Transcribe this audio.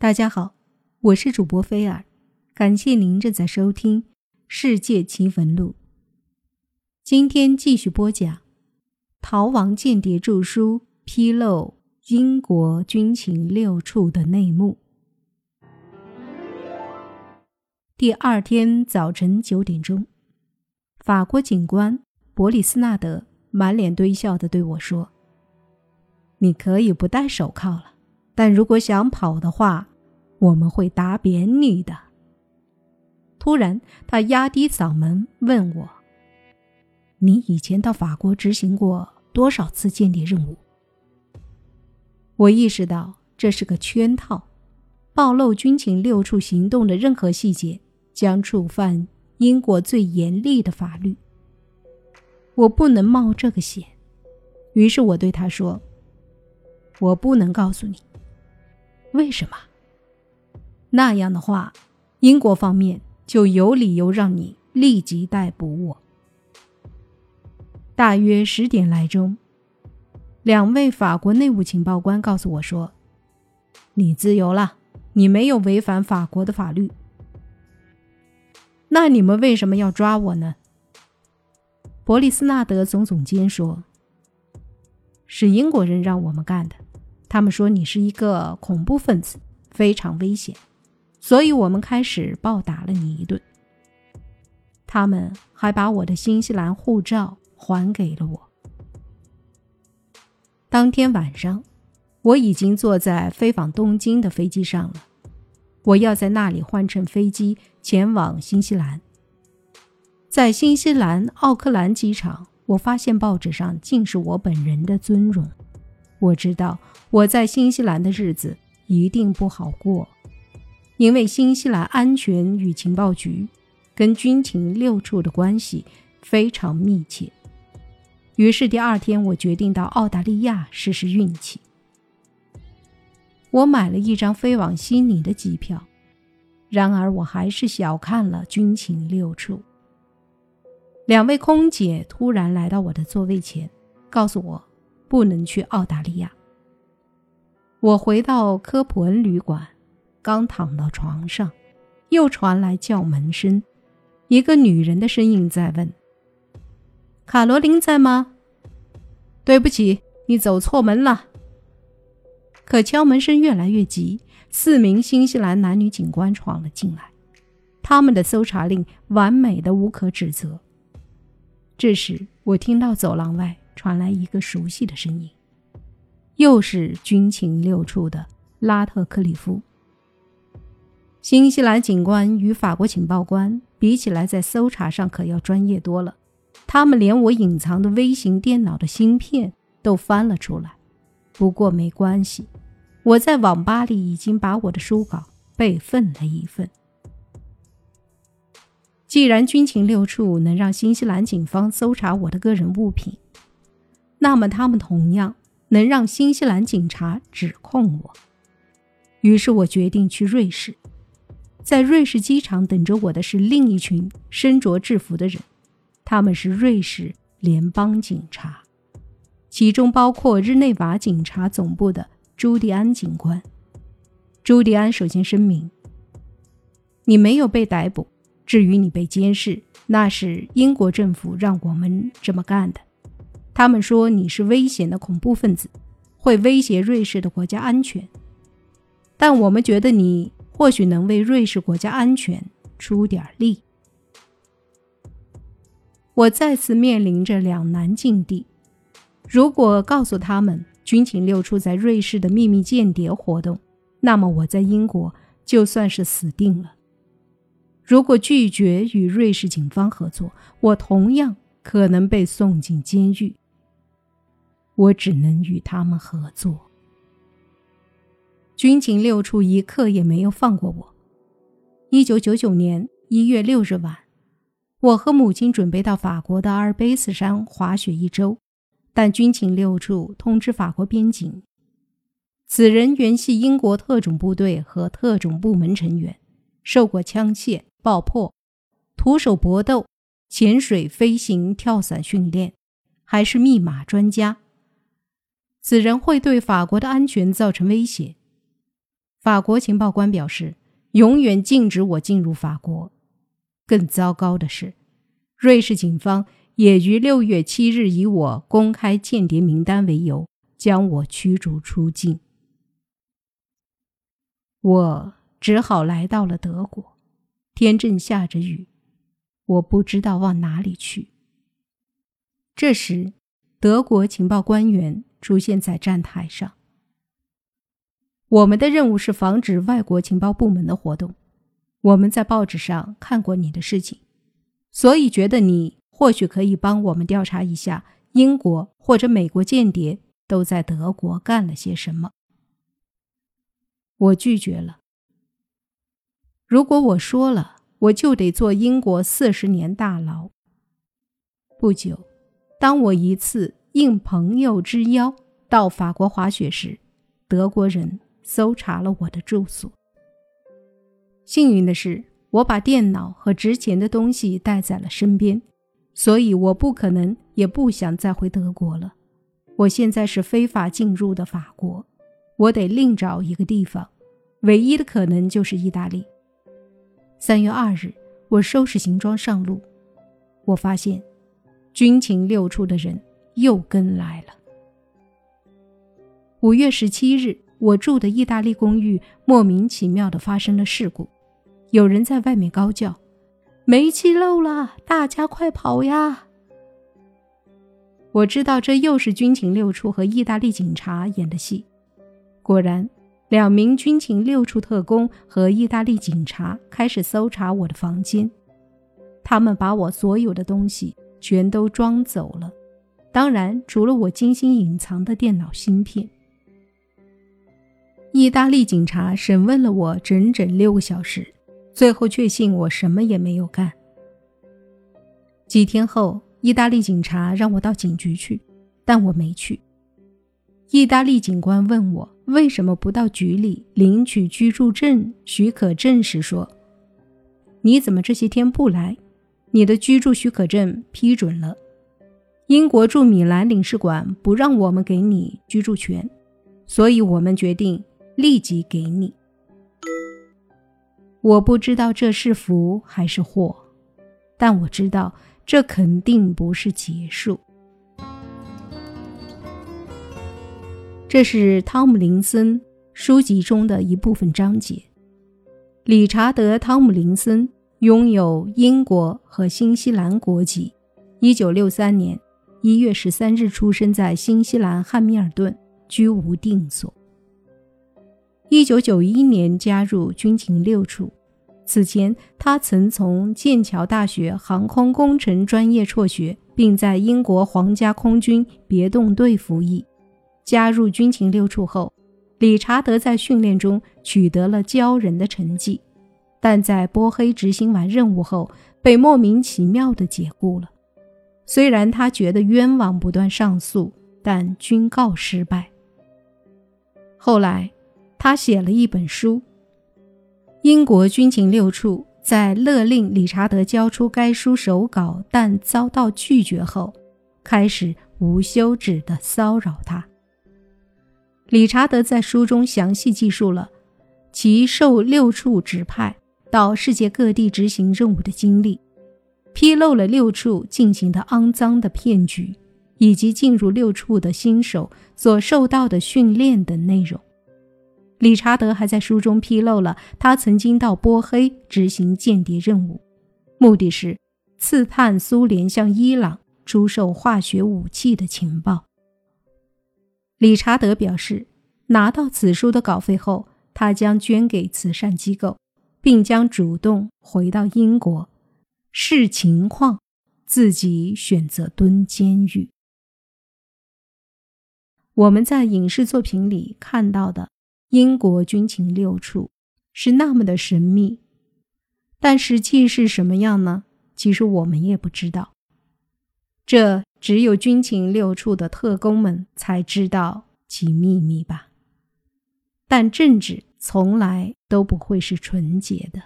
大家好，我是主播菲尔，感谢您正在收听《世界奇闻录》。今天继续播讲《逃亡间谍著书披露英国军情六处的内幕》。第二天早晨九点钟，法国警官伯里斯纳德满脸堆笑的对我说：“你可以不戴手铐了。”但如果想跑的话，我们会打扁你的。突然，他压低嗓门问我：“你以前到法国执行过多少次间谍任务？”我意识到这是个圈套，暴露军情六处行动的任何细节将触犯英国最严厉的法律。我不能冒这个险，于是我对他说：“我不能告诉你。”为什么？那样的话，英国方面就有理由让你立即逮捕我。大约十点来钟，两位法国内务情报官告诉我说：“你自由了，你没有违反法国的法律。”那你们为什么要抓我呢？伯利斯纳德总总监说：“是英国人让我们干的。”他们说你是一个恐怖分子，非常危险，所以我们开始暴打了你一顿。他们还把我的新西兰护照还给了我。当天晚上，我已经坐在飞往东京的飞机上了，我要在那里换乘飞机前往新西兰。在新西兰奥克兰机场，我发现报纸上尽是我本人的尊容。我知道我在新西兰的日子一定不好过，因为新西兰安全与情报局跟军情六处的关系非常密切。于是第二天，我决定到澳大利亚试试运气。我买了一张飞往悉尼的机票，然而我还是小看了军情六处。两位空姐突然来到我的座位前，告诉我。不能去澳大利亚。我回到科普恩旅馆，刚躺到床上，又传来叫门声，一个女人的声音在问：“卡罗琳在吗？”“对不起，你走错门了。”可敲门声越来越急，四名新西兰男女警官闯了进来，他们的搜查令完美的无可指责。这时，我听到走廊外。传来一个熟悉的声音，又是军情六处的拉特克里夫。新西兰警官与法国情报官比起来，在搜查上可要专业多了。他们连我隐藏的微型电脑的芯片都翻了出来。不过没关系，我在网吧里已经把我的书稿备份了一份。既然军情六处能让新西兰警方搜查我的个人物品，那么，他们同样能让新西兰警察指控我。于是我决定去瑞士，在瑞士机场等着我的是另一群身着制服的人，他们是瑞士联邦警察，其中包括日内瓦警察总部的朱迪安警官。朱迪安首先声明：“你没有被逮捕，至于你被监视，那是英国政府让我们这么干的。”他们说你是危险的恐怖分子，会威胁瑞士的国家安全。但我们觉得你或许能为瑞士国家安全出点力。我再次面临着两难境地：如果告诉他们军情六处在瑞士的秘密间谍活动，那么我在英国就算是死定了；如果拒绝与瑞士警方合作，我同样可能被送进监狱。我只能与他们合作。军情六处一刻也没有放过我。一九九九年一月六日晚，我和母亲准备到法国的阿尔卑斯山滑雪一周，但军情六处通知法国边境，此人原系英国特种部队和特种部门成员，受过枪械、爆破、徒手搏斗、潜水、飞行、跳伞训练，还是密码专家。此人会对法国的安全造成威胁。法国情报官表示，永远禁止我进入法国。更糟糕的是，瑞士警方也于六月七日以我公开间谍名单为由，将我驱逐出境。我只好来到了德国，天正下着雨，我不知道往哪里去。这时，德国情报官员出现在站台上。我们的任务是防止外国情报部门的活动。我们在报纸上看过你的事情，所以觉得你或许可以帮我们调查一下英国或者美国间谍都在德国干了些什么。我拒绝了。如果我说了，我就得坐英国四十年大牢。不久，当我一次应朋友之邀到法国滑雪时，德国人搜查了我的住所。幸运的是，我把电脑和值钱的东西带在了身边，所以我不可能也不想再回德国了。我现在是非法进入的法国，我得另找一个地方，唯一的可能就是意大利。三月二日，我收拾行装上路，我发现军情六处的人又跟来了。五月十七日，我住的意大利公寓莫名其妙地发生了事故。有人在外面高叫：“煤气漏了，大家快跑呀！”我知道这又是军情六处和意大利警察演的戏。果然，两名军情六处特工和意大利警察开始搜查我的房间。他们把我所有的东西全都装走了，当然，除了我精心隐藏的电脑芯片。意大利警察审问了我整整六个小时。最后确信我什么也没有干。几天后，意大利警察让我到警局去，但我没去。意大利警官问我为什么不到局里领取居住证许可证时说：“你怎么这些天不来？你的居住许可证批准了，英国驻米兰领事馆不让我们给你居住权，所以我们决定立即给你。”我不知道这是福还是祸，但我知道这肯定不是结束。这是汤姆林森书籍中的一部分章节。理查德·汤姆林森拥有英国和新西兰国籍，一九六三年一月十三日出生在新西兰汉密尔顿，居无定所。一九九一年加入军情六处，此前他曾从剑桥大学航空工程专业辍学，并在英国皇家空军别动队服役。加入军情六处后，理查德在训练中取得了骄人的成绩，但在波黑执行完任务后被莫名其妙地解雇了。虽然他觉得冤枉，不断上诉，但均告失败。后来。他写了一本书。英国军情六处在勒令理查德交出该书手稿，但遭到拒绝后，开始无休止地骚扰他。理查德在书中详细记述了其受六处指派到世界各地执行任务的经历，披露了六处进行的肮脏的骗局，以及进入六处的新手所受到的训练等内容。理查德还在书中披露了他曾经到波黑执行间谍任务，目的是刺探苏联向伊朗出售化学武器的情报。理查德表示，拿到此书的稿费后，他将捐给慈善机构，并将主动回到英国，视情况自己选择蹲监狱。我们在影视作品里看到的。英国军情六处是那么的神秘，但实际是什么样呢？其实我们也不知道，这只有军情六处的特工们才知道其秘密吧。但政治从来都不会是纯洁的。